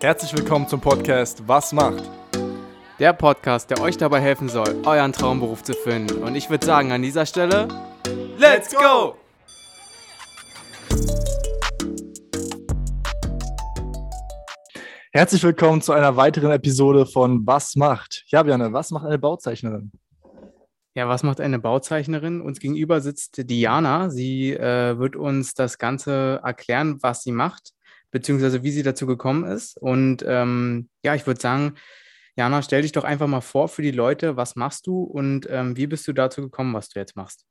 Herzlich willkommen zum Podcast Was macht? Der Podcast, der euch dabei helfen soll, euren Traumberuf zu finden. Und ich würde sagen, an dieser Stelle, Let's go! Herzlich willkommen zu einer weiteren Episode von Was macht? Ja, Björn, was macht eine Bauzeichnerin? Ja, was macht eine Bauzeichnerin? Uns gegenüber sitzt Diana. Sie äh, wird uns das Ganze erklären, was sie macht, beziehungsweise wie sie dazu gekommen ist. Und ähm, ja, ich würde sagen, Jana, stell dich doch einfach mal vor für die Leute, was machst du und ähm, wie bist du dazu gekommen, was du jetzt machst?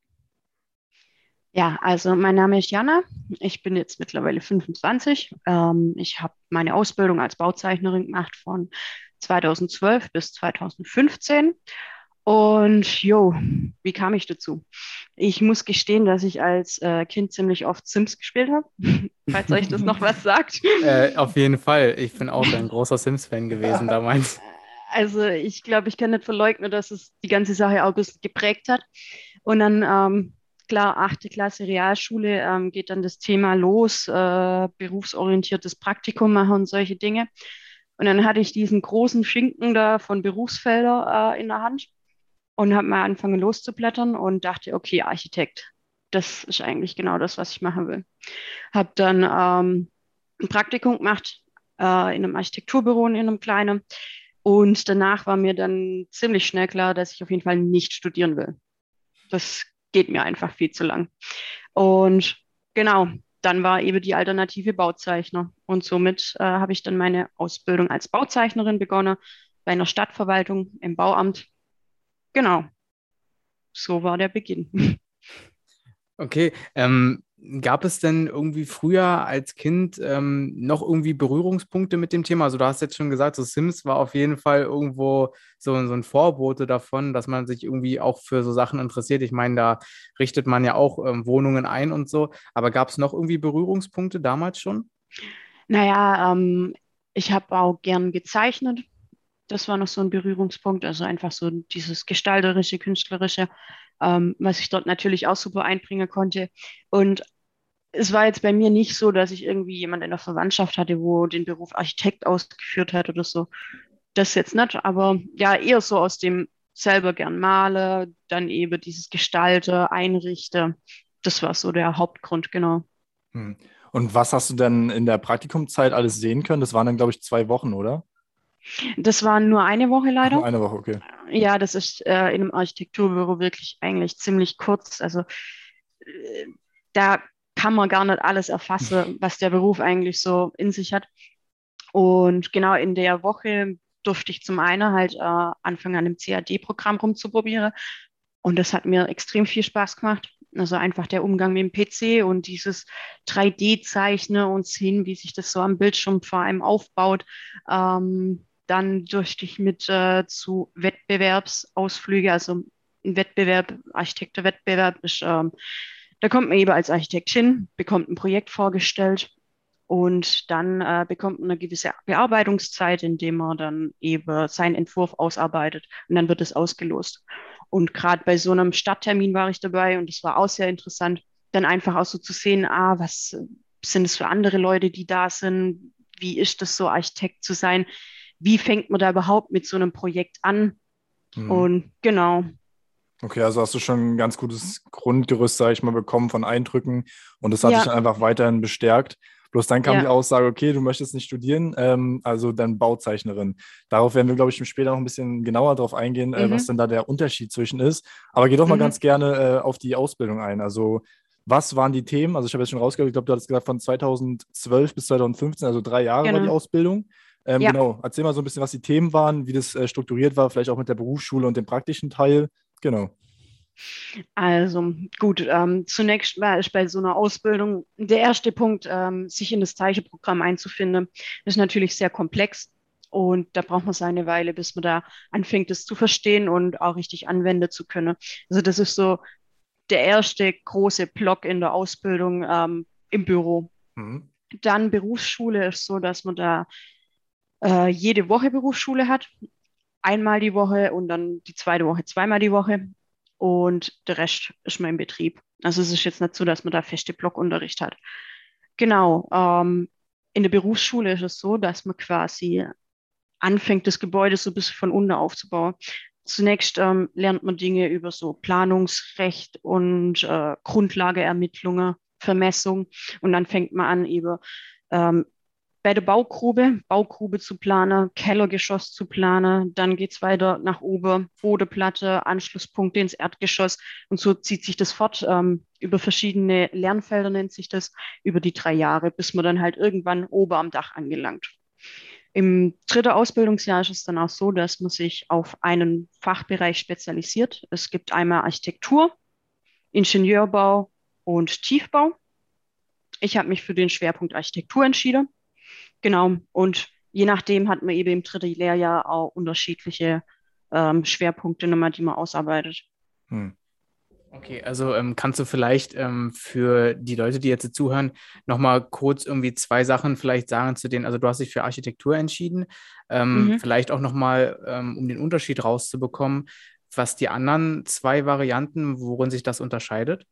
Ja, also mein Name ist Jana. Ich bin jetzt mittlerweile 25. Ähm, ich habe meine Ausbildung als Bauzeichnerin gemacht von 2012 bis 2015. Und jo, wie kam ich dazu? Ich muss gestehen, dass ich als äh, Kind ziemlich oft Sims gespielt habe, falls euch das noch was sagt. Äh, auf jeden Fall. Ich bin auch ein großer Sims-Fan gewesen damals. Also ich glaube, ich kann nicht verleugnen, dass es die ganze Sache auch ein bisschen geprägt hat. Und dann ähm, klar, achte Klasse Realschule ähm, geht dann das Thema los, äh, berufsorientiertes Praktikum machen und solche Dinge. Und dann hatte ich diesen großen Schinken da von Berufsfelder äh, in der Hand und habe mal angefangen loszublättern und dachte, okay, Architekt, das ist eigentlich genau das, was ich machen will. Habe dann ähm, ein Praktikum gemacht äh, in einem Architekturbüro in einem kleinen. Und danach war mir dann ziemlich schnell klar, dass ich auf jeden Fall nicht studieren will. Das geht mir einfach viel zu lang. Und genau, dann war eben die Alternative Bauzeichner. Und somit äh, habe ich dann meine Ausbildung als Bauzeichnerin begonnen bei einer Stadtverwaltung im Bauamt. Genau, so war der Beginn. Okay, ähm, Gab es denn irgendwie früher als Kind ähm, noch irgendwie Berührungspunkte mit dem Thema? Also du hast jetzt schon gesagt, so Sims war auf jeden Fall irgendwo so, so ein Vorbote davon, dass man sich irgendwie auch für so Sachen interessiert. Ich meine, da richtet man ja auch ähm, Wohnungen ein und so. Aber gab es noch irgendwie Berührungspunkte damals schon? Naja, ähm, ich habe auch gern gezeichnet. Das war noch so ein Berührungspunkt. Also einfach so dieses gestalterische, künstlerische ähm, was ich dort natürlich auch super einbringen konnte. Und es war jetzt bei mir nicht so, dass ich irgendwie jemand in der Verwandtschaft hatte, wo den Beruf Architekt ausgeführt hat oder so. Das jetzt nicht, aber ja, eher so aus dem selber gern male, dann eben dieses Gestalte, Einrichte. Das war so der Hauptgrund, genau. Hm. Und was hast du denn in der Praktikumzeit alles sehen können? Das waren dann, glaube ich, zwei Wochen, oder? Das war nur eine Woche leider. Nur eine Woche, okay. Ja, das ist äh, in einem Architekturbüro wirklich eigentlich ziemlich kurz. Also äh, da kann man gar nicht alles erfassen, was der Beruf eigentlich so in sich hat. Und genau in der Woche durfte ich zum einen halt äh, anfangen, an dem CAD-Programm rumzuprobieren. Und das hat mir extrem viel Spaß gemacht. Also einfach der Umgang mit dem PC und dieses 3D-Zeichnen und sehen, wie sich das so am Bildschirm vor allem aufbaut. Ähm, dann durfte ich mit äh, zu Wettbewerbsausflüge, also ein Wettbewerb, Architektenwettbewerb ist ähm, da kommt man eben als Architekt hin, bekommt ein Projekt vorgestellt und dann äh, bekommt man eine gewisse Bearbeitungszeit, indem man dann eben seinen Entwurf ausarbeitet und dann wird es ausgelost. Und gerade bei so einem Stadttermin war ich dabei und es war auch sehr interessant, dann einfach auch so zu sehen, ah, was sind es für andere Leute, die da sind? Wie ist das so, Architekt zu sein? Wie fängt man da überhaupt mit so einem Projekt an? Mhm. Und genau, Okay, also hast du schon ein ganz gutes Grundgerüst, sage ich mal, bekommen von Eindrücken und das hat ja. dich einfach weiterhin bestärkt. Bloß dann kam ja. die Aussage, okay, du möchtest nicht studieren, ähm, also dann Bauzeichnerin. Darauf werden wir, glaube ich, später noch ein bisschen genauer drauf eingehen, mhm. äh, was mhm. denn da der Unterschied zwischen ist. Aber geh doch mal mhm. ganz gerne äh, auf die Ausbildung ein. Also was waren die Themen? Also ich habe jetzt schon rausgehört, ich glaube, du hattest gesagt von 2012 bis 2015, also drei Jahre genau. war die genau. Ausbildung. Ähm, ja. Genau, erzähl mal so ein bisschen, was die Themen waren, wie das äh, strukturiert war, vielleicht auch mit der Berufsschule und dem praktischen Teil. Genau. Also gut, ähm, zunächst war ich bei so einer Ausbildung der erste Punkt, ähm, sich in das Zeichenprogramm einzufinden, ist natürlich sehr komplex und da braucht man seine Weile, bis man da anfängt, es zu verstehen und auch richtig anwenden zu können. Also das ist so der erste große Block in der Ausbildung ähm, im Büro. Mhm. Dann Berufsschule ist so, dass man da äh, jede Woche Berufsschule hat einmal die Woche und dann die zweite Woche zweimal die Woche. Und der Rest ist mein Betrieb. Also es ist jetzt nicht so, dass man da feste Blockunterricht hat. Genau. Ähm, in der Berufsschule ist es so, dass man quasi anfängt, das Gebäude so ein bisschen von unten aufzubauen. Zunächst ähm, lernt man Dinge über so Planungsrecht und äh, Grundlageermittlungen, Vermessung und dann fängt man an, über ähm, bei der Baugrube, Baugrube zu planen, Kellergeschoss zu planen, dann geht es weiter nach oben, Bodeplatte, Anschlusspunkte ins Erdgeschoss und so zieht sich das fort ähm, über verschiedene Lernfelder, nennt sich das, über die drei Jahre, bis man dann halt irgendwann oben am Dach angelangt. Im dritten Ausbildungsjahr ist es dann auch so, dass man sich auf einen Fachbereich spezialisiert. Es gibt einmal Architektur, Ingenieurbau und Tiefbau. Ich habe mich für den Schwerpunkt Architektur entschieden. Genau. Und je nachdem hat man eben im dritten Lehrjahr auch unterschiedliche ähm, Schwerpunkte nochmal, die man ausarbeitet. Hm. Okay, also ähm, kannst du vielleicht ähm, für die Leute, die jetzt zuhören, nochmal kurz irgendwie zwei Sachen vielleicht sagen zu denen, also du hast dich für Architektur entschieden, ähm, mhm. vielleicht auch nochmal, ähm, um den Unterschied rauszubekommen, was die anderen zwei Varianten, worin sich das unterscheidet?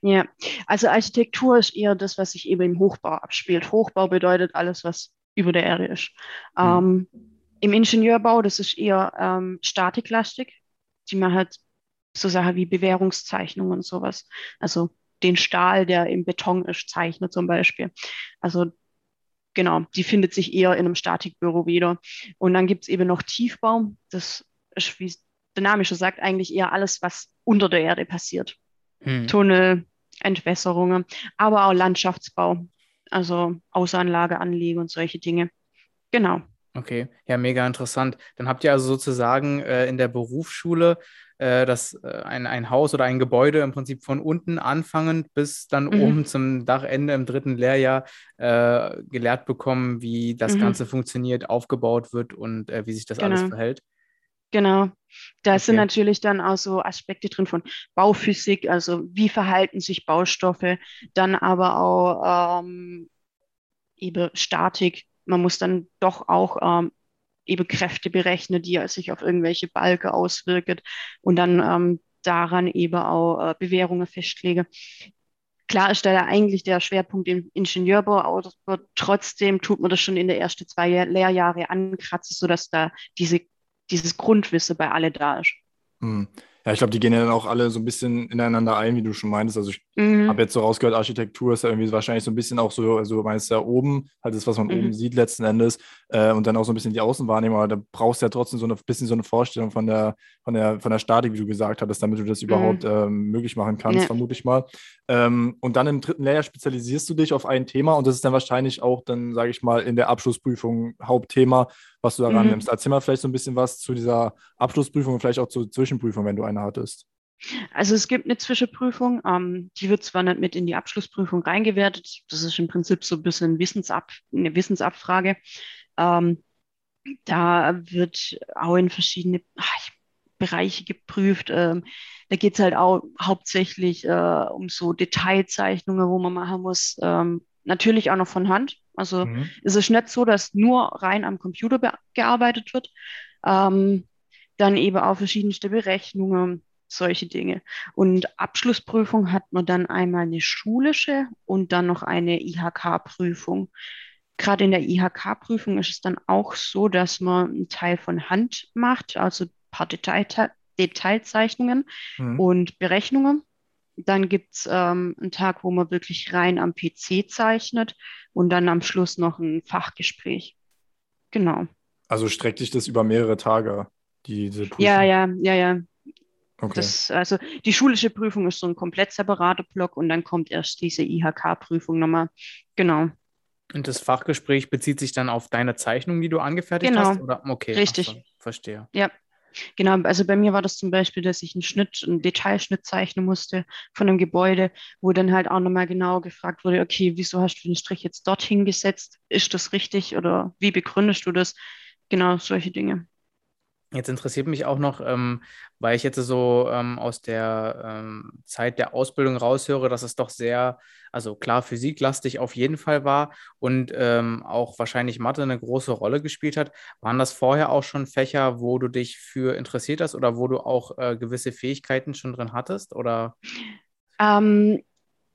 Ja, also Architektur ist eher das, was sich eben im Hochbau abspielt. Hochbau bedeutet alles, was über der Erde ist. Mhm. Im Ingenieurbau, das ist eher ähm, statiklastig. Die man halt so Sachen wie Bewährungszeichnungen und sowas. Also den Stahl, der im Beton ist, zeichnet zum Beispiel. Also genau, die findet sich eher in einem Statikbüro wieder. Und dann gibt es eben noch Tiefbau. Das ist, wie der Name schon sagt, eigentlich eher alles, was unter der Erde passiert. Hm. Tunnel, Entwässerungen, aber auch Landschaftsbau, also Außenanlage anlegen und solche Dinge. Genau. Okay, ja, mega interessant. Dann habt ihr also sozusagen äh, in der Berufsschule äh, das, äh, ein, ein Haus oder ein Gebäude im Prinzip von unten anfangend bis dann mhm. oben zum Dachende im dritten Lehrjahr äh, gelehrt bekommen, wie das mhm. Ganze funktioniert, aufgebaut wird und äh, wie sich das genau. alles verhält. Genau. Da okay. sind natürlich dann auch so Aspekte drin von Bauphysik, also wie verhalten sich Baustoffe, dann aber auch ähm, eben Statik. Man muss dann doch auch ähm, eben Kräfte berechnen, die sich auf irgendwelche Balke auswirken und dann ähm, daran eben auch äh, Bewährungen festlegen. Klar ist da eigentlich der Schwerpunkt im Ingenieurbau, aber trotzdem tut man das schon in der ersten zwei Lehrjahre ankratzen, sodass da diese, dieses Grundwissen bei alle da ist. Hm. Ja, ich glaube, die gehen ja dann auch alle so ein bisschen ineinander ein, wie du schon meintest. Also ich mhm. habe jetzt so rausgehört, Architektur ist ja irgendwie wahrscheinlich so ein bisschen auch so, also meinst ja oben, halt das, was man mhm. oben sieht letzten Endes äh, und dann auch so ein bisschen die Außenwahrnehmung, aber da brauchst du ja trotzdem so ein bisschen so eine Vorstellung von der, von der, von der Statik, wie du gesagt hattest, damit du das mhm. überhaupt ähm, möglich machen kannst, ja. vermute ich mal. Ähm, und dann im dritten Lehrjahr spezialisierst du dich auf ein Thema und das ist dann wahrscheinlich auch dann, sage ich mal, in der Abschlussprüfung Hauptthema, was du daran mhm. nimmst. Erzähl mal vielleicht so ein bisschen was zu dieser Abschlussprüfung und vielleicht auch zur Zwischenprüfung, wenn du eine hattest. Also es gibt eine Zwischenprüfung, ähm, die wird zwar nicht mit in die Abschlussprüfung reingewertet, das ist im Prinzip so ein bisschen Wissensab eine Wissensabfrage. Ähm, da wird auch in verschiedene ach, Bereiche geprüft. Ähm, da geht es halt auch hauptsächlich äh, um so Detailzeichnungen, wo man machen muss. Ähm, natürlich auch noch von Hand. Also mhm. es ist nicht so, dass nur rein am Computer gearbeitet wird. Ähm, dann eben auch verschiedenste Berechnungen, solche Dinge. Und Abschlussprüfung hat man dann einmal eine schulische und dann noch eine IHK-Prüfung. Gerade in der IHK-Prüfung ist es dann auch so, dass man einen Teil von Hand macht, also ein paar Detail Detailzeichnungen mhm. und Berechnungen. Dann gibt es ähm, einen Tag, wo man wirklich rein am PC zeichnet und dann am Schluss noch ein Fachgespräch. Genau. Also streckt sich das über mehrere Tage, diese Prüfung? Ja, ja, ja, ja. Okay. Das, also die schulische Prüfung ist so ein komplett separater Block und dann kommt erst diese IHK-Prüfung nochmal. Genau. Und das Fachgespräch bezieht sich dann auf deine Zeichnung, die du angefertigt genau. hast? Oder? Okay, richtig. So, verstehe. Ja, Genau, also bei mir war das zum Beispiel, dass ich einen Schnitt, einen Detailschnitt zeichnen musste von einem Gebäude, wo dann halt auch nochmal genau gefragt wurde, okay, wieso hast du den Strich jetzt dorthin gesetzt? Ist das richtig oder wie begründest du das? Genau, solche Dinge. Jetzt interessiert mich auch noch, ähm, weil ich jetzt so ähm, aus der ähm, Zeit der Ausbildung raushöre, dass es doch sehr, also klar, physiklastig auf jeden Fall war und ähm, auch wahrscheinlich Mathe eine große Rolle gespielt hat. Waren das vorher auch schon Fächer, wo du dich für interessiert hast oder wo du auch äh, gewisse Fähigkeiten schon drin hattest? Oder? Ähm,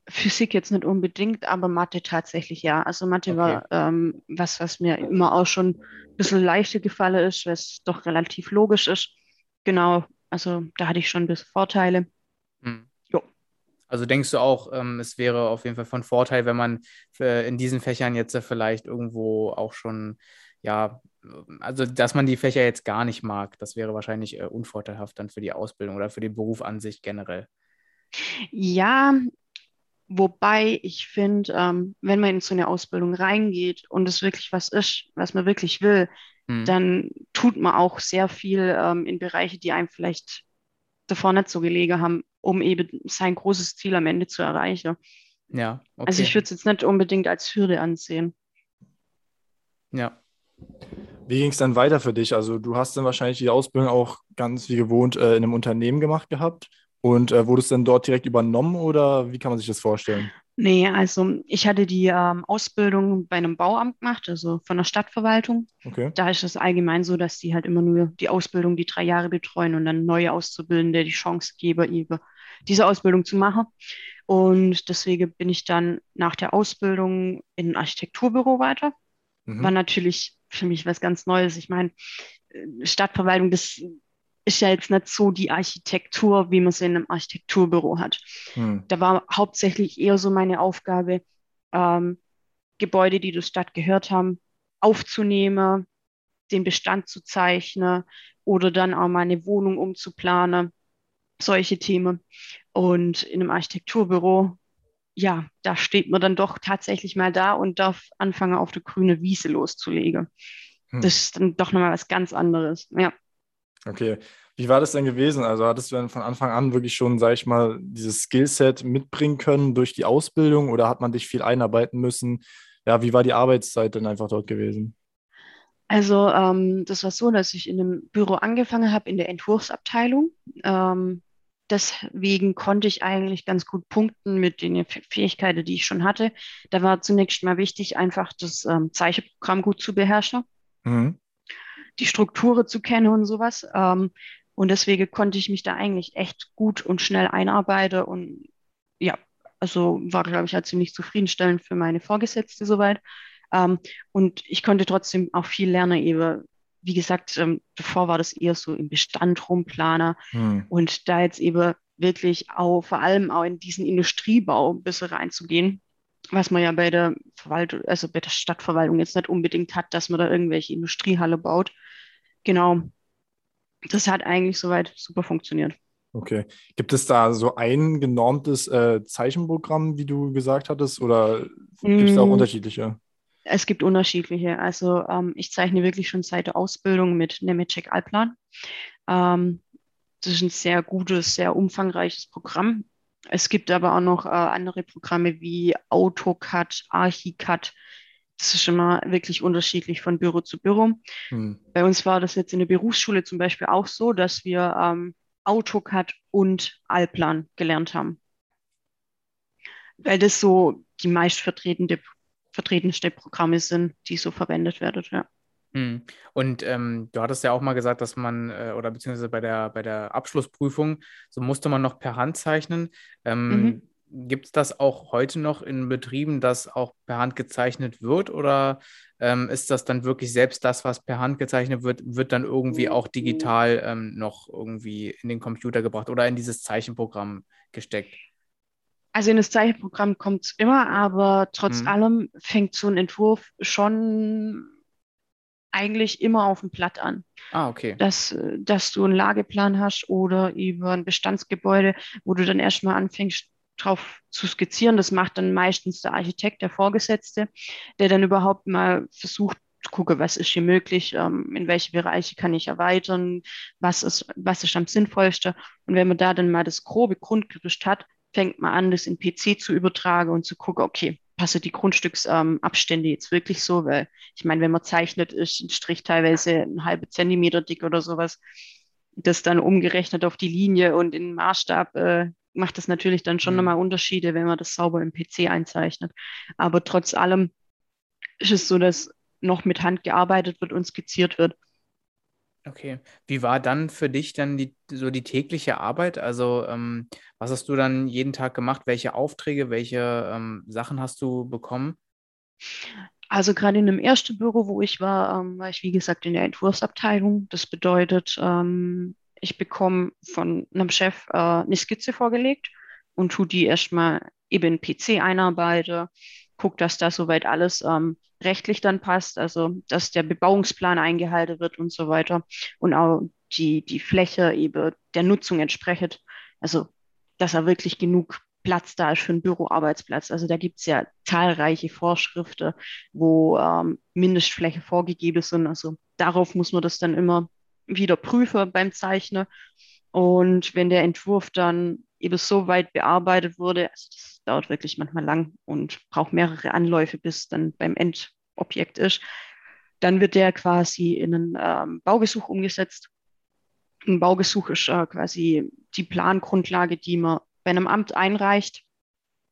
Physik jetzt nicht unbedingt, aber Mathe tatsächlich ja. Also Mathe okay. war ähm, was, was mir immer auch schon ein bisschen leichter gefallen ist, was doch relativ logisch ist. Genau, also da hatte ich schon ein bisschen Vorteile. Hm. Also denkst du auch, ähm, es wäre auf jeden Fall von Vorteil, wenn man in diesen Fächern jetzt vielleicht irgendwo auch schon, ja, also dass man die Fächer jetzt gar nicht mag, das wäre wahrscheinlich äh, unvorteilhaft dann für die Ausbildung oder für den Beruf an sich generell. Ja, wobei ich finde, ähm, wenn man in so eine Ausbildung reingeht und es wirklich was ist, was man wirklich will, hm. dann tut man auch sehr viel ähm, in Bereiche, die einem vielleicht davor nicht so gelegen haben, um eben sein großes Ziel am Ende zu erreichen. Ja. Okay. Also ich würde es jetzt nicht unbedingt als Hürde ansehen. Ja. Wie ging es dann weiter für dich? Also du hast dann wahrscheinlich die Ausbildung auch ganz wie gewohnt äh, in einem Unternehmen gemacht gehabt und äh, wurdest dann dort direkt übernommen oder wie kann man sich das vorstellen? Nee, also ich hatte die ähm, Ausbildung bei einem Bauamt gemacht, also von der Stadtverwaltung. Okay. Da ist es allgemein so, dass die halt immer nur die Ausbildung die drei Jahre betreuen und dann neue Auszubildende die Chance geben, eben diese Ausbildung zu machen. Und deswegen bin ich dann nach der Ausbildung in ein Architekturbüro weiter. Mhm. War natürlich für mich was ganz Neues. Ich meine, äh, Stadtverwaltung, das ist ja jetzt nicht so die Architektur, wie man sie in einem Architekturbüro hat. Hm. Da war hauptsächlich eher so meine Aufgabe, ähm, Gebäude, die der Stadt gehört haben, aufzunehmen, den Bestand zu zeichnen oder dann auch mal eine Wohnung umzuplanen, solche Themen. Und in einem Architekturbüro, ja, da steht man dann doch tatsächlich mal da und darf anfangen, auf der grüne Wiese loszulegen. Hm. Das ist dann doch nochmal was ganz anderes. Ja. Okay. Wie war das denn gewesen? Also hattest du dann von Anfang an wirklich schon, sag ich mal, dieses Skillset mitbringen können durch die Ausbildung oder hat man dich viel einarbeiten müssen? Ja, wie war die Arbeitszeit denn einfach dort gewesen? Also ähm, das war so, dass ich in einem Büro angefangen habe in der Entwurfsabteilung. Ähm, deswegen konnte ich eigentlich ganz gut punkten mit den Fähigkeiten, die ich schon hatte. Da war zunächst mal wichtig, einfach das ähm, Zeichenprogramm gut zu beherrschen. Mhm die Strukturen zu kennen und sowas. Ähm, und deswegen konnte ich mich da eigentlich echt gut und schnell einarbeiten und ja, also war, glaube ich, halt ziemlich zufriedenstellend für meine Vorgesetzte soweit. Ähm, und ich konnte trotzdem auch viel lernen, eben, wie gesagt, ähm, davor war das eher so im Bestand rumplaner hm. und da jetzt eben wirklich auch vor allem auch in diesen Industriebau ein bisschen reinzugehen, was man ja bei der Verwaltung, also bei der Stadtverwaltung jetzt nicht unbedingt hat, dass man da irgendwelche Industriehalle baut. Genau. Das hat eigentlich soweit super funktioniert. Okay. Gibt es da so ein genormtes äh, Zeichenprogramm, wie du gesagt hattest, oder gibt es da auch mm. unterschiedliche? Es gibt unterschiedliche. Also ähm, ich zeichne wirklich schon seit der Ausbildung mit Nemetschek Alplan. Ähm, das ist ein sehr gutes, sehr umfangreiches Programm. Es gibt aber auch noch äh, andere Programme wie AutoCAD, ArchiCAD. Das ist immer wirklich unterschiedlich von Büro zu Büro. Hm. Bei uns war das jetzt in der Berufsschule zum Beispiel auch so, dass wir ähm, AutoCAD und Alplan gelernt haben. Weil das so die meist vertretende, vertretenste Programme sind, die so verwendet werden. Ja. Hm. Und ähm, du hattest ja auch mal gesagt, dass man, äh, oder beziehungsweise bei der, bei der Abschlussprüfung, so musste man noch per Hand zeichnen. Ähm, mhm. Gibt es das auch heute noch in Betrieben, dass auch per Hand gezeichnet wird? Oder ähm, ist das dann wirklich selbst das, was per Hand gezeichnet wird, wird dann irgendwie auch digital ähm, noch irgendwie in den Computer gebracht oder in dieses Zeichenprogramm gesteckt? Also in das Zeichenprogramm kommt es immer, aber trotz mhm. allem fängt so ein Entwurf schon eigentlich immer auf dem Blatt an. Ah, okay. Dass, dass du einen Lageplan hast oder über ein Bestandsgebäude, wo du dann erstmal anfängst, drauf zu skizzieren. Das macht dann meistens der Architekt, der Vorgesetzte, der dann überhaupt mal versucht, gucke, was ist hier möglich, ähm, in welche Bereiche kann ich erweitern, was ist, was ist am sinnvollsten. Und wenn man da dann mal das grobe Grundgerüst hat, fängt man an, das in PC zu übertragen und zu gucken, okay, passe die Grundstücksabstände ähm, jetzt wirklich so? Weil ich meine, wenn man zeichnet, ist ein Strich teilweise ein halbe Zentimeter dick oder sowas. Das dann umgerechnet auf die Linie und in Maßstab äh, macht das natürlich dann schon mhm. nochmal Unterschiede, wenn man das sauber im PC einzeichnet. Aber trotz allem ist es so, dass noch mit Hand gearbeitet wird und skizziert wird. Okay. Wie war dann für dich dann die, so die tägliche Arbeit? Also, ähm, was hast du dann jeden Tag gemacht? Welche Aufträge, welche ähm, Sachen hast du bekommen? Also gerade in dem ersten Büro, wo ich war, ähm, war ich wie gesagt in der Entwurfsabteilung. Das bedeutet, ähm, ich bekomme von einem Chef äh, eine Skizze vorgelegt und tue die erstmal eben PC einarbeite, gucke, dass da soweit alles ähm, rechtlich dann passt, also dass der Bebauungsplan eingehalten wird und so weiter und auch die, die Fläche eben der Nutzung entspricht. Also dass er wirklich genug Platz da ist für einen Büroarbeitsplatz. Also da gibt es ja zahlreiche Vorschriften, wo ähm, Mindestfläche vorgegeben sind. Also darauf muss man das dann immer wieder prüfen beim Zeichnen. Und wenn der Entwurf dann eben so weit bearbeitet wurde, also das dauert wirklich manchmal lang und braucht mehrere Anläufe, bis dann beim Endobjekt ist, dann wird der quasi in einen ähm, Baugesuch umgesetzt. Ein Baugesuch ist äh, quasi die Plangrundlage, die man bei einem Amt einreicht.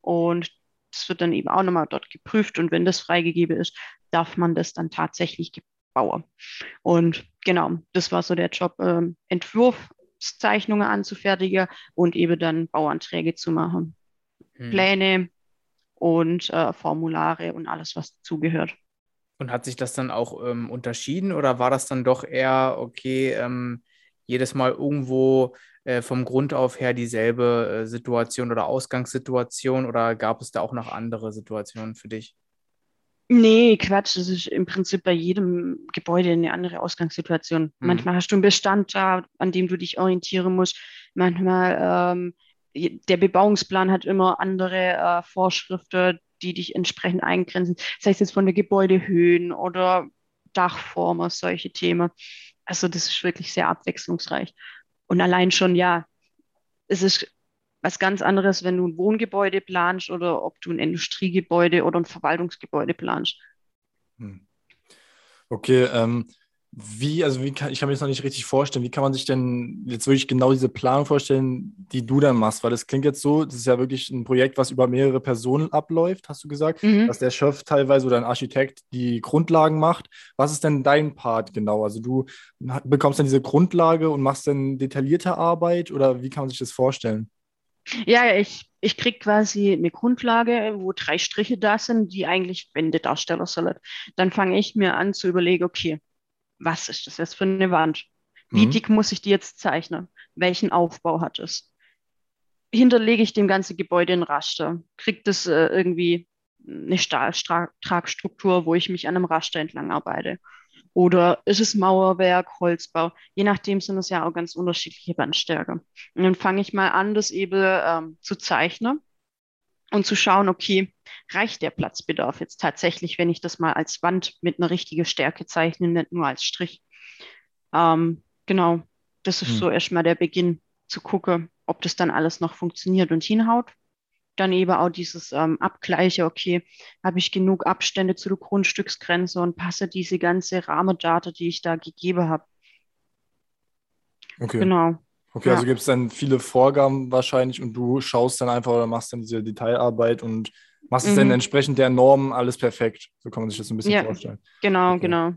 Und das wird dann eben auch nochmal dort geprüft. Und wenn das freigegeben ist, darf man das dann tatsächlich bauen. Und genau, das war so der Job, ähm, Entwurfszeichnungen anzufertigen und eben dann Bauanträge zu machen. Hm. Pläne und äh, Formulare und alles, was dazugehört. Und hat sich das dann auch ähm, unterschieden oder war das dann doch eher, okay, ähm, jedes Mal irgendwo äh, vom Grund auf her dieselbe äh, Situation oder Ausgangssituation oder gab es da auch noch andere Situationen für dich? Nee, Quatsch. Das ist im Prinzip bei jedem Gebäude eine andere Ausgangssituation. Mhm. Manchmal hast du einen Bestand da, an dem du dich orientieren musst. Manchmal ähm, der Bebauungsplan hat immer andere äh, Vorschriften, die dich entsprechend eingrenzen. Sei es jetzt von der Gebäudehöhen oder Dachformen, solche Themen. Also das ist wirklich sehr abwechslungsreich. Und allein schon, ja, es ist was ganz anderes, wenn du ein Wohngebäude planst oder ob du ein Industriegebäude oder ein Verwaltungsgebäude planst. Hm. Okay, ähm, wie, also wie kann, ich kann mir das noch nicht richtig vorstellen, wie kann man sich denn jetzt wirklich genau diese Planung vorstellen, die du dann machst? Weil das klingt jetzt so, das ist ja wirklich ein Projekt, was über mehrere Personen abläuft, hast du gesagt, mhm. dass der Chef teilweise oder ein Architekt die Grundlagen macht. Was ist denn dein Part genau? Also du bekommst dann diese Grundlage und machst dann detaillierte Arbeit oder wie kann man sich das vorstellen? Ja, ich, ich kriege quasi eine Grundlage, wo drei Striche da sind, die eigentlich Wände darstellen sollen. Dann fange ich mir an zu überlegen, okay, was ist das jetzt für eine Wand? Wie mhm. dick muss ich die jetzt zeichnen? Welchen Aufbau hat es? Hinterlege ich dem ganzen Gebäude ein Raster? Kriegt es äh, irgendwie eine Stahltragstruktur, wo ich mich an einem Raster entlang arbeite? Oder ist es Mauerwerk, Holzbau? Je nachdem sind es ja auch ganz unterschiedliche Wandstärke. Und dann fange ich mal an, das eben ähm, zu zeichnen und zu schauen, okay, reicht der Platzbedarf jetzt tatsächlich, wenn ich das mal als Wand mit einer richtigen Stärke zeichne, nicht nur als Strich. Ähm, genau, das ist hm. so erstmal der Beginn zu gucken, ob das dann alles noch funktioniert und hinhaut. Dann eben auch dieses ähm, Abgleiche, okay, habe ich genug Abstände zu der Grundstücksgrenze und passe diese ganze Rahmendate, die ich da gegeben habe. Okay. Genau. Okay, ja. also gibt es dann viele Vorgaben wahrscheinlich und du schaust dann einfach oder machst dann diese Detailarbeit und machst mhm. es dann mhm. entsprechend der Normen alles perfekt. So kann man sich das ein bisschen ja, vorstellen. Genau, okay. genau.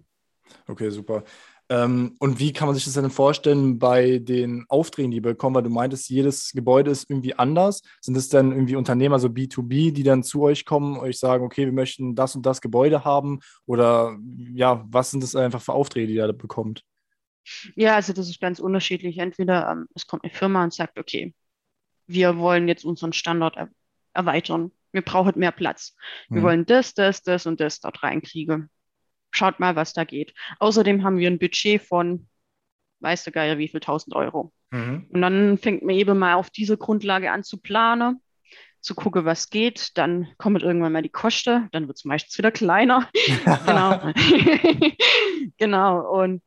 Okay, super. Ähm, und wie kann man sich das denn vorstellen bei den Aufträgen, die ihr bekommen? Weil du meintest, jedes Gebäude ist irgendwie anders. Sind es dann irgendwie Unternehmer, so B2B, die dann zu euch kommen, euch sagen, okay, wir möchten das und das Gebäude haben? Oder ja, was sind das einfach für Aufträge, die ihr da bekommt? Ja, also das ist ganz unterschiedlich. Entweder ähm, es kommt eine Firma und sagt, okay, wir wollen jetzt unseren Standort er erweitern. Wir brauchen mehr Platz. Wir mhm. wollen das, das, das und das dort reinkriegen. Schaut mal, was da geht. Außerdem haben wir ein Budget von, weißt du Geier, wie viel, 1000 Euro. Mhm. Und dann fängt man eben mal auf diese Grundlage an zu planen, zu gucken, was geht. Dann kommt irgendwann mal die Kosten, dann wird es meistens wieder kleiner. genau. genau. Und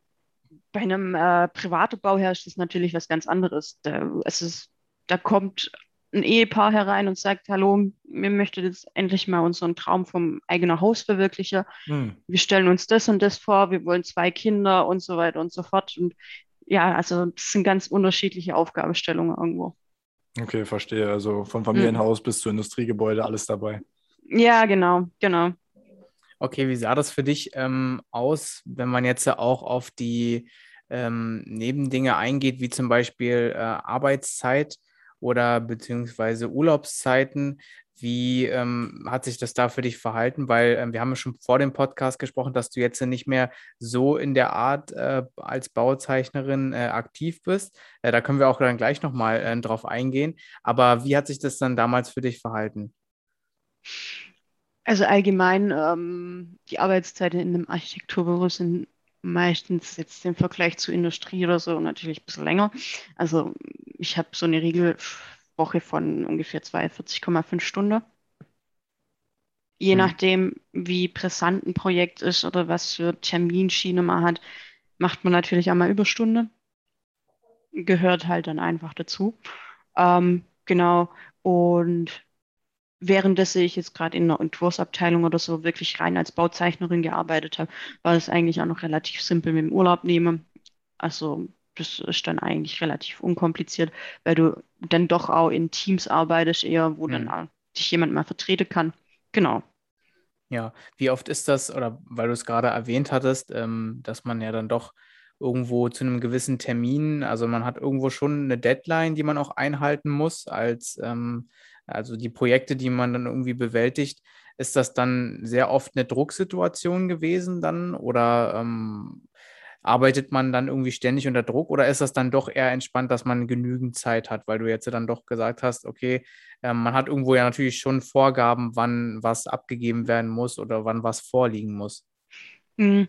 bei einem äh, privaten Bauherr ist das natürlich was ganz anderes. Da, es ist, da kommt ein Ehepaar herein und sagt, hallo, wir möchten jetzt endlich mal unseren Traum vom eigenen Haus verwirklichen. Hm. Wir stellen uns das und das vor, wir wollen zwei Kinder und so weiter und so fort. Und ja, also das sind ganz unterschiedliche Aufgabenstellungen irgendwo. Okay, verstehe. Also vom Familienhaus hm. bis zu Industriegebäude, alles dabei. Ja, genau, genau. Okay, wie sah das für dich ähm, aus, wenn man jetzt auch auf die ähm, Nebendinge eingeht, wie zum Beispiel äh, Arbeitszeit oder beziehungsweise Urlaubszeiten. Wie ähm, hat sich das da für dich verhalten? Weil ähm, wir haben ja schon vor dem Podcast gesprochen, dass du jetzt nicht mehr so in der Art äh, als Bauzeichnerin äh, aktiv bist. Äh, da können wir auch dann gleich nochmal äh, drauf eingehen. Aber wie hat sich das dann damals für dich verhalten? Also allgemein, ähm, die Arbeitszeiten in einem Architekturbüro sind meistens jetzt im Vergleich zur Industrie oder so natürlich ein bisschen länger. Also ich habe so eine Regelwoche von ungefähr 42,5 Stunden. Je hm. nachdem, wie brisant ein Projekt ist oder was für Terminschiene man hat, macht man natürlich einmal Überstunde. Gehört halt dann einfach dazu. Ähm, genau. Und währenddessen ich jetzt gerade in einer Entwurfsabteilung oder so wirklich rein als Bauzeichnerin gearbeitet habe, war das eigentlich auch noch relativ simpel mit dem Urlaub nehmen. Also das ist dann eigentlich relativ unkompliziert, weil du dann doch auch in Teams arbeitest, eher, wo mhm. dann auch dich jemand mal vertreten kann. Genau. Ja, wie oft ist das, oder weil du es gerade erwähnt hattest, ähm, dass man ja dann doch irgendwo zu einem gewissen Termin, also man hat irgendwo schon eine Deadline, die man auch einhalten muss als ähm, also die Projekte, die man dann irgendwie bewältigt, ist das dann sehr oft eine Drucksituation gewesen dann oder ähm, arbeitet man dann irgendwie ständig unter Druck oder ist das dann doch eher entspannt, dass man genügend Zeit hat, weil du jetzt dann doch gesagt hast, okay, äh, man hat irgendwo ja natürlich schon Vorgaben, wann was abgegeben werden muss oder wann was vorliegen muss. Hm,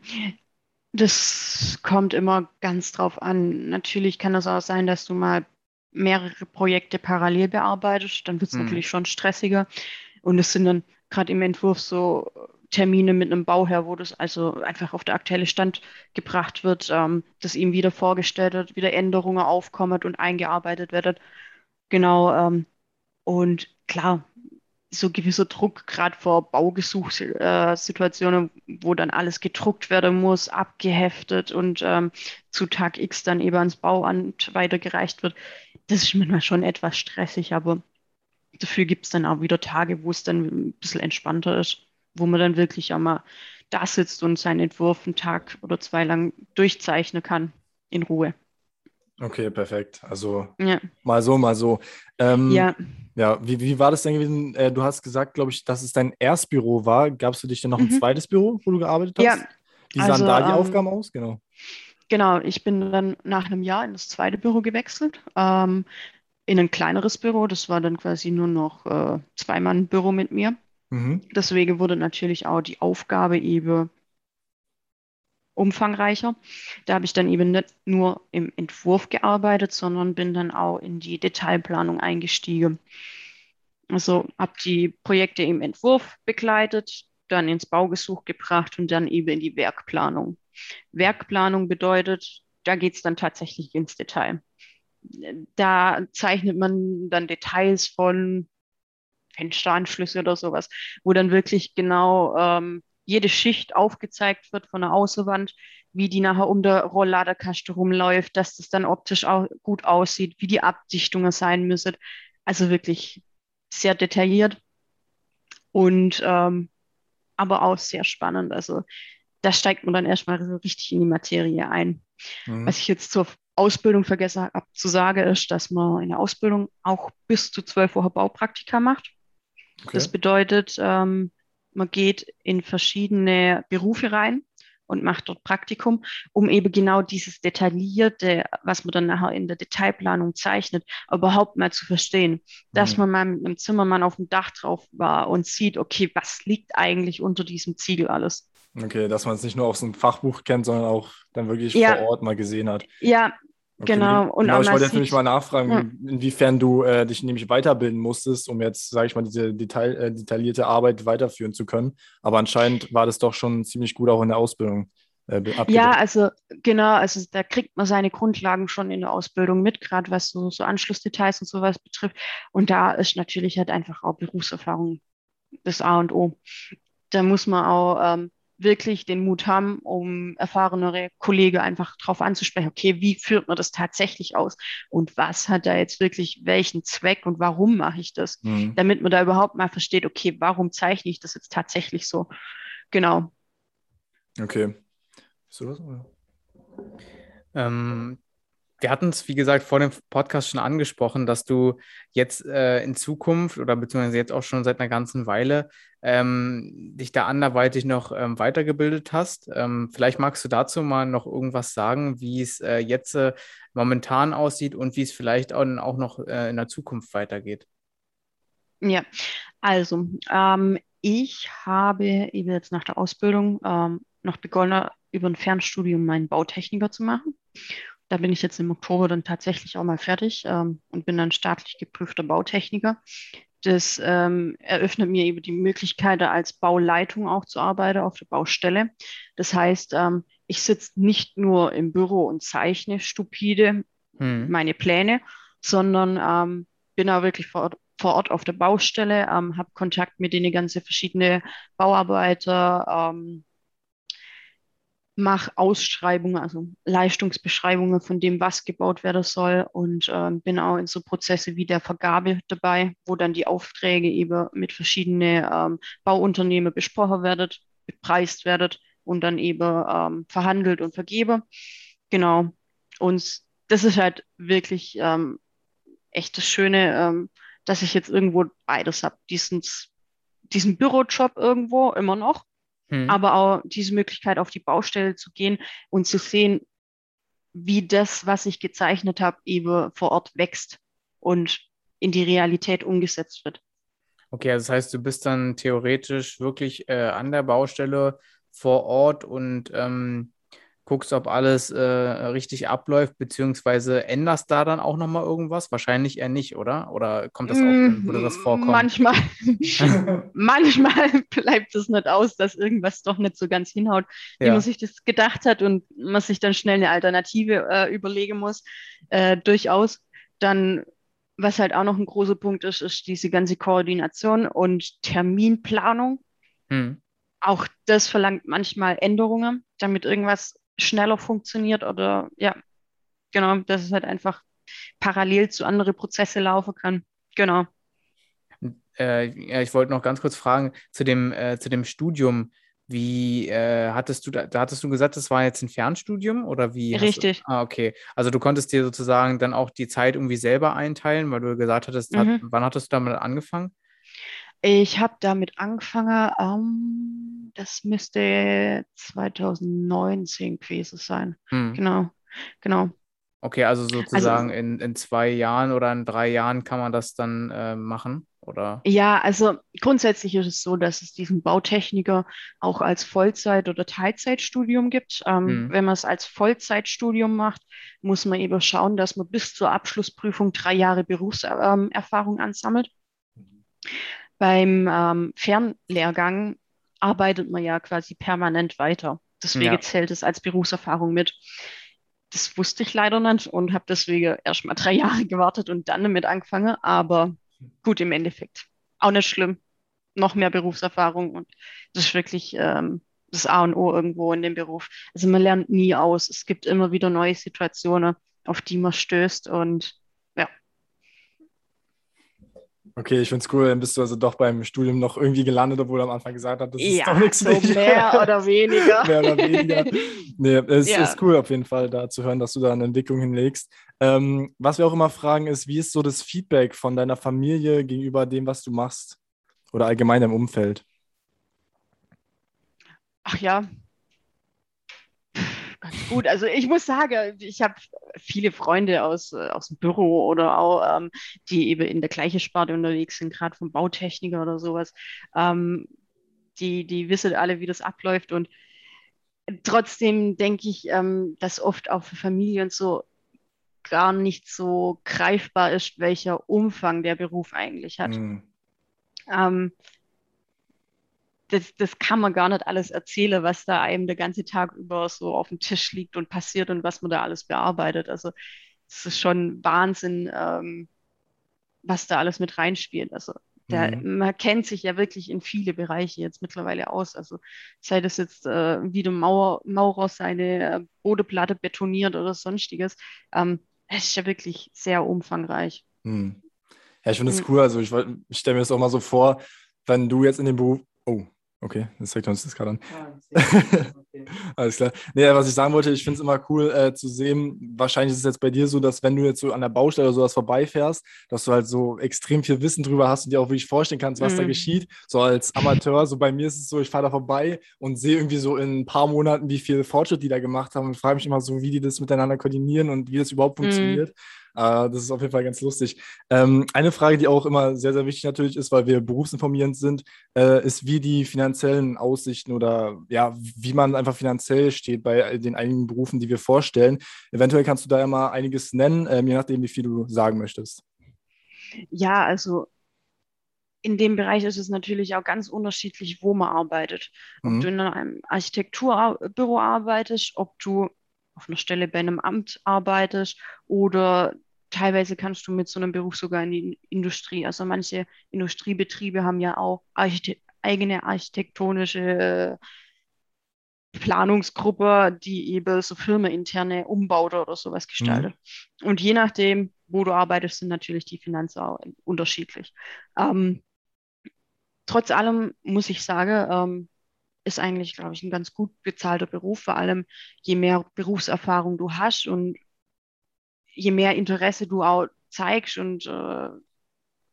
das kommt immer ganz drauf an. Natürlich kann es auch sein, dass du mal mehrere Projekte parallel bearbeitet, dann wird es mhm. natürlich schon stressiger. Und es sind dann gerade im Entwurf so Termine mit einem Bauherr, wo das also einfach auf der aktuelle Stand gebracht wird, ähm, dass ihm wieder vorgestellt wird, wieder Änderungen aufkommen und eingearbeitet werden. Genau. Ähm, und klar, so gewisser Druck, gerade vor Baugesuchssituationen, äh, wo dann alles gedruckt werden muss, abgeheftet und ähm, zu Tag X dann eben ans Bauamt weitergereicht wird. Das ist manchmal schon etwas stressig, aber dafür gibt es dann auch wieder Tage, wo es dann ein bisschen entspannter ist, wo man dann wirklich auch mal da sitzt und seinen Entwurf einen Tag oder zwei lang durchzeichnen kann, in Ruhe. Okay, perfekt. Also ja. mal so, mal so. Ähm, ja. Ja, wie, wie war das denn gewesen? Äh, du hast gesagt, glaube ich, dass es dein Erstbüro war. Gab es für dich denn noch ein mhm. zweites Büro, wo du gearbeitet hast? Ja. Wie sahen also, da die ähm, Aufgaben aus? Genau. Genau, ich bin dann nach einem Jahr in das zweite Büro gewechselt. Ähm, in ein kleineres Büro. Das war dann quasi nur noch äh, Zwei-Mann-Büro mit mir. Mhm. Deswegen wurde natürlich auch die Aufgabe eben umfangreicher. Da habe ich dann eben nicht nur im Entwurf gearbeitet, sondern bin dann auch in die Detailplanung eingestiegen. Also habe die Projekte im Entwurf begleitet, dann ins Baugesuch gebracht und dann eben in die Werkplanung. Werkplanung bedeutet, da geht es dann tatsächlich ins Detail. Da zeichnet man dann Details von Fensteranschlüsse oder sowas, wo dann wirklich genau ähm, jede Schicht aufgezeigt wird von der Außenwand, wie die nachher um der Rollladerkaste rumläuft, dass das dann optisch auch gut aussieht, wie die Abdichtungen sein müssen. Also wirklich sehr detailliert und ähm, aber auch sehr spannend. Also da steigt man dann erstmal so richtig in die Materie ein. Mhm. Was ich jetzt zur Ausbildung vergessen habe zu sagen, ist, dass man in der Ausbildung auch bis zu zwölf Wochen Baupraktika macht. Okay. Das bedeutet, ähm, man geht in verschiedene Berufe rein und macht dort Praktikum, um eben genau dieses Detaillierte, was man dann nachher in der Detailplanung zeichnet, überhaupt mal zu verstehen. Dass mhm. man mal mit einem Zimmermann auf dem Dach drauf war und sieht, okay, was liegt eigentlich unter diesem Ziegel alles. Okay, dass man es nicht nur aus einem Fachbuch kennt, sondern auch dann wirklich ja. vor Ort mal gesehen hat. Ja, Okay. Genau. Und genau, ich wollte jetzt nämlich mal nachfragen, ja. inwiefern du äh, dich nämlich weiterbilden musstest, um jetzt, sage ich mal, diese Detail, äh, detaillierte Arbeit weiterführen zu können. Aber anscheinend war das doch schon ziemlich gut auch in der Ausbildung. Äh, ja, also genau, also da kriegt man seine Grundlagen schon in der Ausbildung mit, gerade was so, so Anschlussdetails und sowas betrifft. Und da ist natürlich halt einfach auch Berufserfahrung das A und O. Da muss man auch ähm, wirklich den Mut haben, um erfahrenere Kollegen einfach darauf anzusprechen, okay, wie führt man das tatsächlich aus und was hat da jetzt wirklich welchen Zweck und warum mache ich das, mhm. damit man da überhaupt mal versteht, okay, warum zeichne ich das jetzt tatsächlich so? Genau. Okay. So was? Ähm, wir hatten es, wie gesagt, vor dem Podcast schon angesprochen, dass du jetzt äh, in Zukunft oder beziehungsweise jetzt auch schon seit einer ganzen Weile ähm, dich da anderweitig noch ähm, weitergebildet hast. Ähm, vielleicht magst du dazu mal noch irgendwas sagen, wie es äh, jetzt äh, momentan aussieht und wie es vielleicht auch, auch noch äh, in der Zukunft weitergeht. Ja, also ähm, ich habe eben jetzt nach der Ausbildung ähm, noch begonnen, über ein Fernstudium meinen Bautechniker zu machen. Da bin ich jetzt im Oktober dann tatsächlich auch mal fertig ähm, und bin dann staatlich geprüfter Bautechniker. Das ähm, eröffnet mir eben die Möglichkeit, als Bauleitung auch zu arbeiten auf der Baustelle. Das heißt, ähm, ich sitze nicht nur im Büro und zeichne stupide hm. meine Pläne, sondern ähm, bin auch wirklich vor, vor Ort auf der Baustelle, ähm, habe Kontakt mit den ganzen verschiedenen Bauarbeiter, ähm, mache Ausschreibungen, also Leistungsbeschreibungen von dem, was gebaut werden soll und ähm, bin auch in so Prozesse wie der Vergabe dabei, wo dann die Aufträge eben mit verschiedenen ähm, Bauunternehmen besprochen werden, bepreist werden und dann eben ähm, verhandelt und vergebe. Genau. Und das ist halt wirklich ähm, echt das Schöne, ähm, dass ich jetzt irgendwo beides habe. Diesen Bürojob irgendwo immer noch hm. aber auch diese Möglichkeit, auf die Baustelle zu gehen und zu sehen, wie das, was ich gezeichnet habe, eben vor Ort wächst und in die Realität umgesetzt wird. Okay, also das heißt, du bist dann theoretisch wirklich äh, an der Baustelle vor Ort und ähm, guckst, ob alles äh, richtig abläuft, beziehungsweise änderst da dann auch nochmal irgendwas? Wahrscheinlich eher nicht, oder? Oder kommt das auch, würde das vorkommen? Manchmal, manchmal bleibt es nicht aus, dass irgendwas doch nicht so ganz hinhaut, wie ja. man sich das gedacht hat und man sich dann schnell eine Alternative äh, überlegen muss. Äh, durchaus. Dann was halt auch noch ein großer Punkt ist, ist diese ganze Koordination und Terminplanung. Hm. Auch das verlangt manchmal Änderungen, damit irgendwas schneller funktioniert oder ja, genau, dass es halt einfach parallel zu anderen Prozesse laufen kann. Genau. Äh, ja, ich wollte noch ganz kurz fragen zu dem, äh, zu dem Studium. Wie äh, hattest du da, da, hattest du gesagt, das war jetzt ein Fernstudium oder wie? Richtig. Du, ah, okay. Also du konntest dir sozusagen dann auch die Zeit irgendwie selber einteilen, weil du gesagt hattest, mhm. hat, wann hattest du damit angefangen? Ich habe damit angefangen, ähm, das müsste 2019 gewesen sein. Hm. Genau, genau. Okay, also, also sozusagen also, in, in zwei Jahren oder in drei Jahren kann man das dann äh, machen, oder? Ja, also grundsätzlich ist es so, dass es diesen Bautechniker auch als Vollzeit- oder Teilzeitstudium gibt. Ähm, hm. Wenn man es als Vollzeitstudium macht, muss man eben schauen, dass man bis zur Abschlussprüfung drei Jahre Berufserfahrung ansammelt. Beim ähm, Fernlehrgang arbeitet man ja quasi permanent weiter. Deswegen ja. zählt es als Berufserfahrung mit. Das wusste ich leider nicht und habe deswegen erst mal drei Jahre gewartet und dann damit angefangen. Aber gut, im Endeffekt auch nicht schlimm. Noch mehr Berufserfahrung und das ist wirklich ähm, das A und O irgendwo in dem Beruf. Also man lernt nie aus. Es gibt immer wieder neue Situationen, auf die man stößt und Okay, ich finde es cool, dann bist du also doch beim Studium noch irgendwie gelandet, obwohl du am Anfang gesagt hast, das ja, ist doch nichts so mehr oder weniger. mehr oder weniger. Nee, es ja. ist cool auf jeden Fall da zu hören, dass du da eine Entwicklung hinlegst. Ähm, was wir auch immer fragen ist, wie ist so das Feedback von deiner Familie gegenüber dem, was du machst? Oder allgemein im Umfeld? Ach ja, gut. Also ich muss sagen, ich habe viele Freunde aus, äh, aus dem Büro oder auch, ähm, die eben in der gleichen Sparte unterwegs sind, gerade vom Bautechniker oder sowas. Ähm, die, die wissen alle, wie das abläuft. Und trotzdem denke ich, ähm, dass oft auch für Familien so gar nicht so greifbar ist, welcher Umfang der Beruf eigentlich hat. Mhm. Ähm, das, das kann man gar nicht alles erzählen, was da einem der ganze Tag über so auf dem Tisch liegt und passiert und was man da alles bearbeitet. Also es ist schon Wahnsinn, ähm, was da alles mit reinspielt. Also der, mhm. man kennt sich ja wirklich in viele Bereiche jetzt mittlerweile aus. Also sei das jetzt äh, wie der Mauer, Maurer seine äh, Bodeplatte betoniert oder sonstiges. Ähm, es ist ja wirklich sehr umfangreich. Mhm. Ja, ich finde es mhm. cool. Also ich, ich stelle mir das auch mal so vor, wenn du jetzt in dem Beruf, oh, Okay, das zeigt uns das gerade an. Alles klar. Nee, was ich sagen wollte, ich finde es immer cool äh, zu sehen, wahrscheinlich ist es jetzt bei dir so, dass wenn du jetzt so an der Baustelle oder sowas vorbeifährst, dass du halt so extrem viel Wissen drüber hast und dir auch wirklich vorstellen kannst, was mhm. da geschieht. So als Amateur, so bei mir ist es so, ich fahre da vorbei und sehe irgendwie so in ein paar Monaten, wie viel Fortschritt die da gemacht haben und frage mich immer so, wie die das miteinander koordinieren und wie das überhaupt mhm. funktioniert. Äh, das ist auf jeden Fall ganz lustig. Ähm, eine Frage, die auch immer sehr, sehr wichtig natürlich ist, weil wir berufsinformierend sind, äh, ist, wie die finanziellen Aussichten oder ja, wie man einfach finanziell steht bei den einigen Berufen, die wir vorstellen. Eventuell kannst du da ja mal einiges nennen, ähm, je nachdem, wie viel du sagen möchtest. Ja, also in dem Bereich ist es natürlich auch ganz unterschiedlich, wo man arbeitet. Ob mhm. du in einem Architekturbüro arbeitest, ob du auf einer Stelle bei einem Amt arbeitest oder teilweise kannst du mit so einem Beruf sogar in die Industrie. Also manche Industriebetriebe haben ja auch Archite eigene architektonische Planungsgruppe, die eben so firmeninterne Umbauten oder sowas gestaltet. Mhm. Und je nachdem, wo du arbeitest, sind natürlich die Finanzen auch unterschiedlich. Ähm, trotz allem muss ich sagen, ähm, ist eigentlich, glaube ich, ein ganz gut bezahlter Beruf, vor allem je mehr Berufserfahrung du hast und je mehr Interesse du auch zeigst und äh,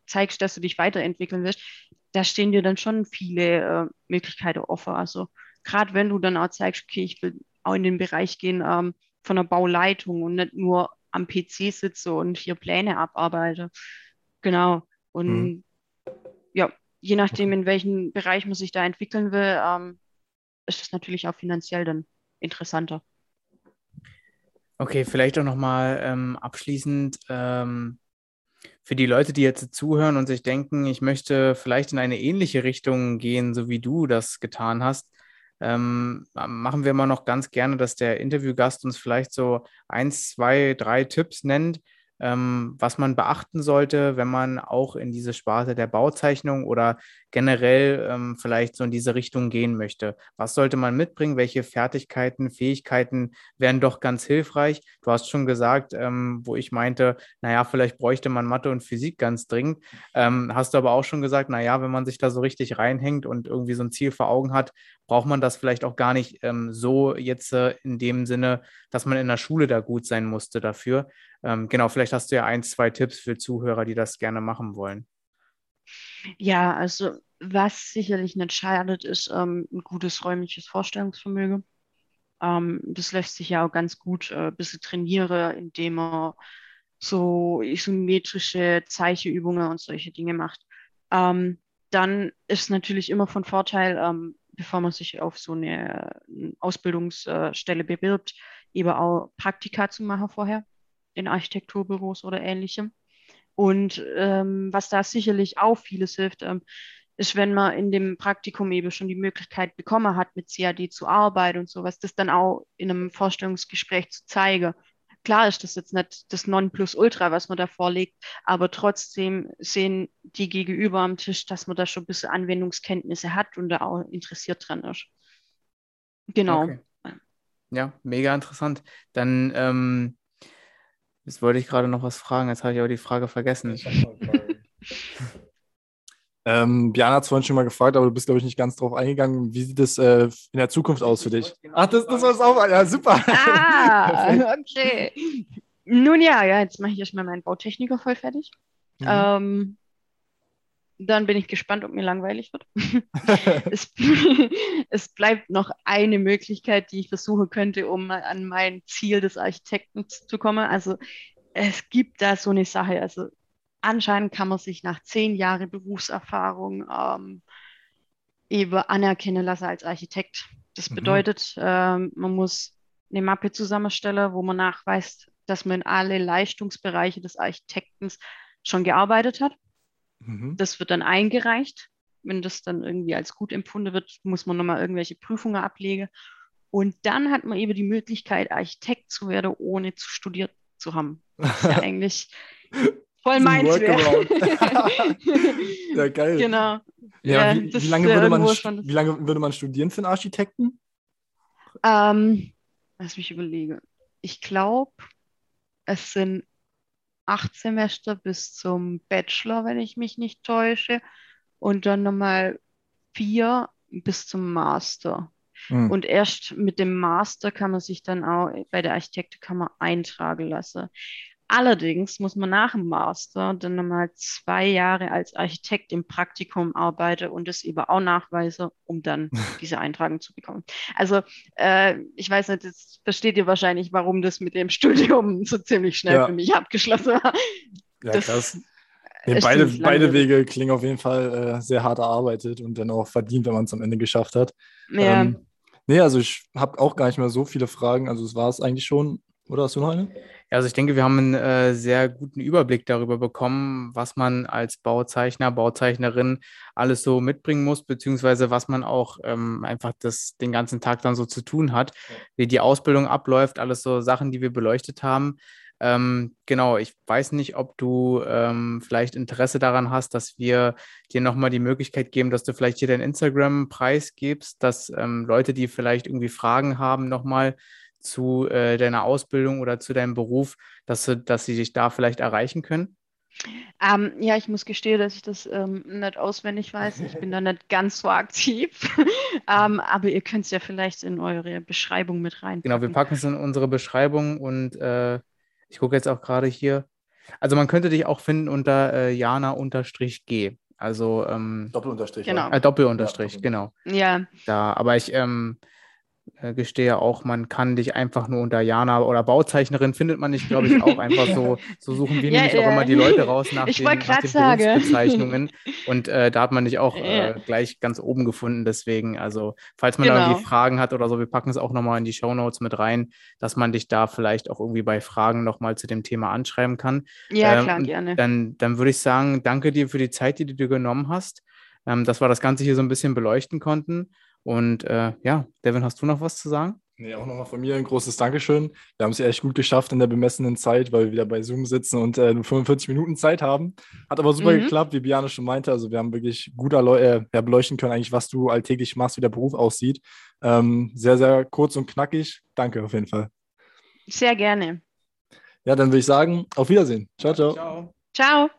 zeigst, dass du dich weiterentwickeln willst, da stehen dir dann schon viele äh, Möglichkeiten offen. Also gerade wenn du dann auch zeigst, okay, ich will auch in den Bereich gehen ähm, von der Bauleitung und nicht nur am PC sitze und hier Pläne abarbeite. Genau. Und mhm. ja, je nachdem, in welchem Bereich man sich da entwickeln will, ähm, ist es natürlich auch finanziell dann interessanter. Okay, vielleicht auch nochmal ähm, abschließend ähm, für die Leute, die jetzt zuhören und sich denken, ich möchte vielleicht in eine ähnliche Richtung gehen, so wie du das getan hast. Ähm, machen wir mal noch ganz gerne, dass der Interviewgast uns vielleicht so eins, zwei, drei Tipps nennt, ähm, was man beachten sollte, wenn man auch in diese Sparte der Bauzeichnung oder generell ähm, vielleicht so in diese Richtung gehen möchte. Was sollte man mitbringen? Welche Fertigkeiten, Fähigkeiten wären doch ganz hilfreich? Du hast schon gesagt, ähm, wo ich meinte, naja, vielleicht bräuchte man Mathe und Physik ganz dringend. Ähm, hast du aber auch schon gesagt, naja, wenn man sich da so richtig reinhängt und irgendwie so ein Ziel vor Augen hat, braucht man das vielleicht auch gar nicht ähm, so jetzt äh, in dem Sinne, dass man in der Schule da gut sein musste dafür. Ähm, genau, vielleicht hast du ja ein, zwei Tipps für Zuhörer, die das gerne machen wollen. Ja, also was sicherlich nicht schadet, ist ähm, ein gutes räumliches Vorstellungsvermögen. Ähm, das lässt sich ja auch ganz gut äh, ein bisschen trainieren, indem man so isometrische Zeichenübungen und solche Dinge macht. Ähm, dann ist natürlich immer von Vorteil, ähm, bevor man sich auf so eine Ausbildungsstelle bewirbt, eben auch Praktika zu machen vorher in Architekturbüros oder ähnlichem. Und ähm, was da sicherlich auch vieles hilft, ähm, ist, wenn man in dem Praktikum eben schon die Möglichkeit bekommen hat, mit CAD zu arbeiten und sowas, das dann auch in einem Vorstellungsgespräch zu zeigen. Klar ist das jetzt nicht das Nonplusultra, was man da vorlegt, aber trotzdem sehen die Gegenüber am Tisch, dass man da schon ein bisschen Anwendungskenntnisse hat und da auch interessiert dran ist. Genau. Okay. Ja, mega interessant. Dann ähm, Jetzt wollte ich gerade noch was fragen, jetzt habe ich aber die Frage vergessen. ähm, Björn hat es vorhin schon mal gefragt, aber du bist, glaube ich, nicht ganz drauf eingegangen. Wie sieht es äh, in der Zukunft aus für dich? Ach, das, das war es auch. Ja, super. Ah, okay. Nun ja, ja, jetzt mache ich erstmal meinen Bautechniker voll fertig. Mhm. Ähm, dann bin ich gespannt, ob mir langweilig wird. es, es, bleibt noch eine Möglichkeit, die ich versuchen könnte, um an mein Ziel des Architekten zu kommen. Also es gibt da so eine Sache. Also anscheinend kann man sich nach zehn Jahren Berufserfahrung ähm, eben anerkennen lassen als Architekt. Das mhm. bedeutet, mhm. ähm, man muss eine Mappe zusammenstellen, wo man nachweist, dass man in alle Leistungsbereiche des Architekten schon gearbeitet hat. Mhm. Das wird dann eingereicht. Wenn das dann irgendwie als gut empfunden wird, muss man nochmal irgendwelche Prüfungen ablegen. Und dann hat man eben die Möglichkeit, Architekt zu werden, ohne zu studiert zu haben. Das ist ja eigentlich voll meins ja, geil. Genau. Ja, wie, wie, lange würde man, wie lange würde man studieren für einen Architekten? Ähm, lass mich überlegen. Ich glaube, es sind acht Semester bis zum Bachelor, wenn ich mich nicht täusche. Und dann nochmal vier bis zum Master. Mhm. Und erst mit dem Master kann man sich dann auch bei der Architektenkammer eintragen lassen. Allerdings muss man nach dem Master dann nochmal zwei Jahre als Architekt im Praktikum arbeiten und das eben auch nachweisen, um dann diese Eintragung zu bekommen. Also äh, ich weiß nicht, jetzt versteht ihr wahrscheinlich, warum das mit dem Studium so ziemlich schnell ja. für mich abgeschlossen war. Ja, das, krass. Nee, beide, beide Wege klingen auf jeden Fall äh, sehr hart erarbeitet und dann auch verdient, wenn man es am Ende geschafft hat. Ja. Ähm, nee, also ich habe auch gar nicht mehr so viele Fragen. Also es war es eigentlich schon. Oder hast du noch eine? Also ich denke, wir haben einen äh, sehr guten Überblick darüber bekommen, was man als Bauzeichner, Bauzeichnerin alles so mitbringen muss, beziehungsweise was man auch ähm, einfach das, den ganzen Tag dann so zu tun hat, wie die Ausbildung abläuft, alles so Sachen, die wir beleuchtet haben. Ähm, genau, ich weiß nicht, ob du ähm, vielleicht Interesse daran hast, dass wir dir nochmal die Möglichkeit geben, dass du vielleicht hier deinen Instagram-Preis gibst, dass ähm, Leute, die vielleicht irgendwie Fragen haben, nochmal zu äh, deiner Ausbildung oder zu deinem Beruf, dass, du, dass sie dich da vielleicht erreichen können? Ähm, ja, ich muss gestehen, dass ich das ähm, nicht auswendig weiß. Ich bin da nicht ganz so aktiv. ähm, aber ihr könnt es ja vielleicht in eure Beschreibung mit rein. Genau, wir packen es in unsere Beschreibung und äh, ich gucke jetzt auch gerade hier. Also man könnte dich auch finden unter äh, Jana-G. Also ähm, Doppelunterstrich. Genau. Äh, Doppelunterstrich, ja, genau. Ja. Da, aber ich ähm, äh, gestehe auch, man kann dich einfach nur unter Jana oder Bauzeichnerin findet man dich, glaube ich, auch einfach so. So suchen wir ja, nämlich ja. auch immer die Leute raus nach ich den, nach den Berufsbezeichnungen. Und äh, da hat man dich auch äh, gleich ganz oben gefunden. Deswegen, also, falls man genau. da irgendwie Fragen hat oder so, wir packen es auch nochmal in die Show Notes mit rein, dass man dich da vielleicht auch irgendwie bei Fragen nochmal zu dem Thema anschreiben kann. Ja, ähm, klar, gerne. Dann, dann würde ich sagen, danke dir für die Zeit, die du dir genommen hast, ähm, dass wir das Ganze hier so ein bisschen beleuchten konnten. Und äh, ja, Devin, hast du noch was zu sagen? Nee, auch nochmal von mir ein großes Dankeschön. Wir haben es echt gut geschafft in der bemessenen Zeit, weil wir wieder bei Zoom sitzen und äh, nur 45 Minuten Zeit haben. Hat aber super mhm. geklappt, wie Biane schon meinte. Also wir haben wirklich gut äh, ja, beleuchten können, eigentlich, was du alltäglich machst, wie der Beruf aussieht. Ähm, sehr, sehr kurz und knackig. Danke auf jeden Fall. Sehr gerne. Ja, dann würde ich sagen, auf Wiedersehen. Ciao, ciao. Ciao. Ciao.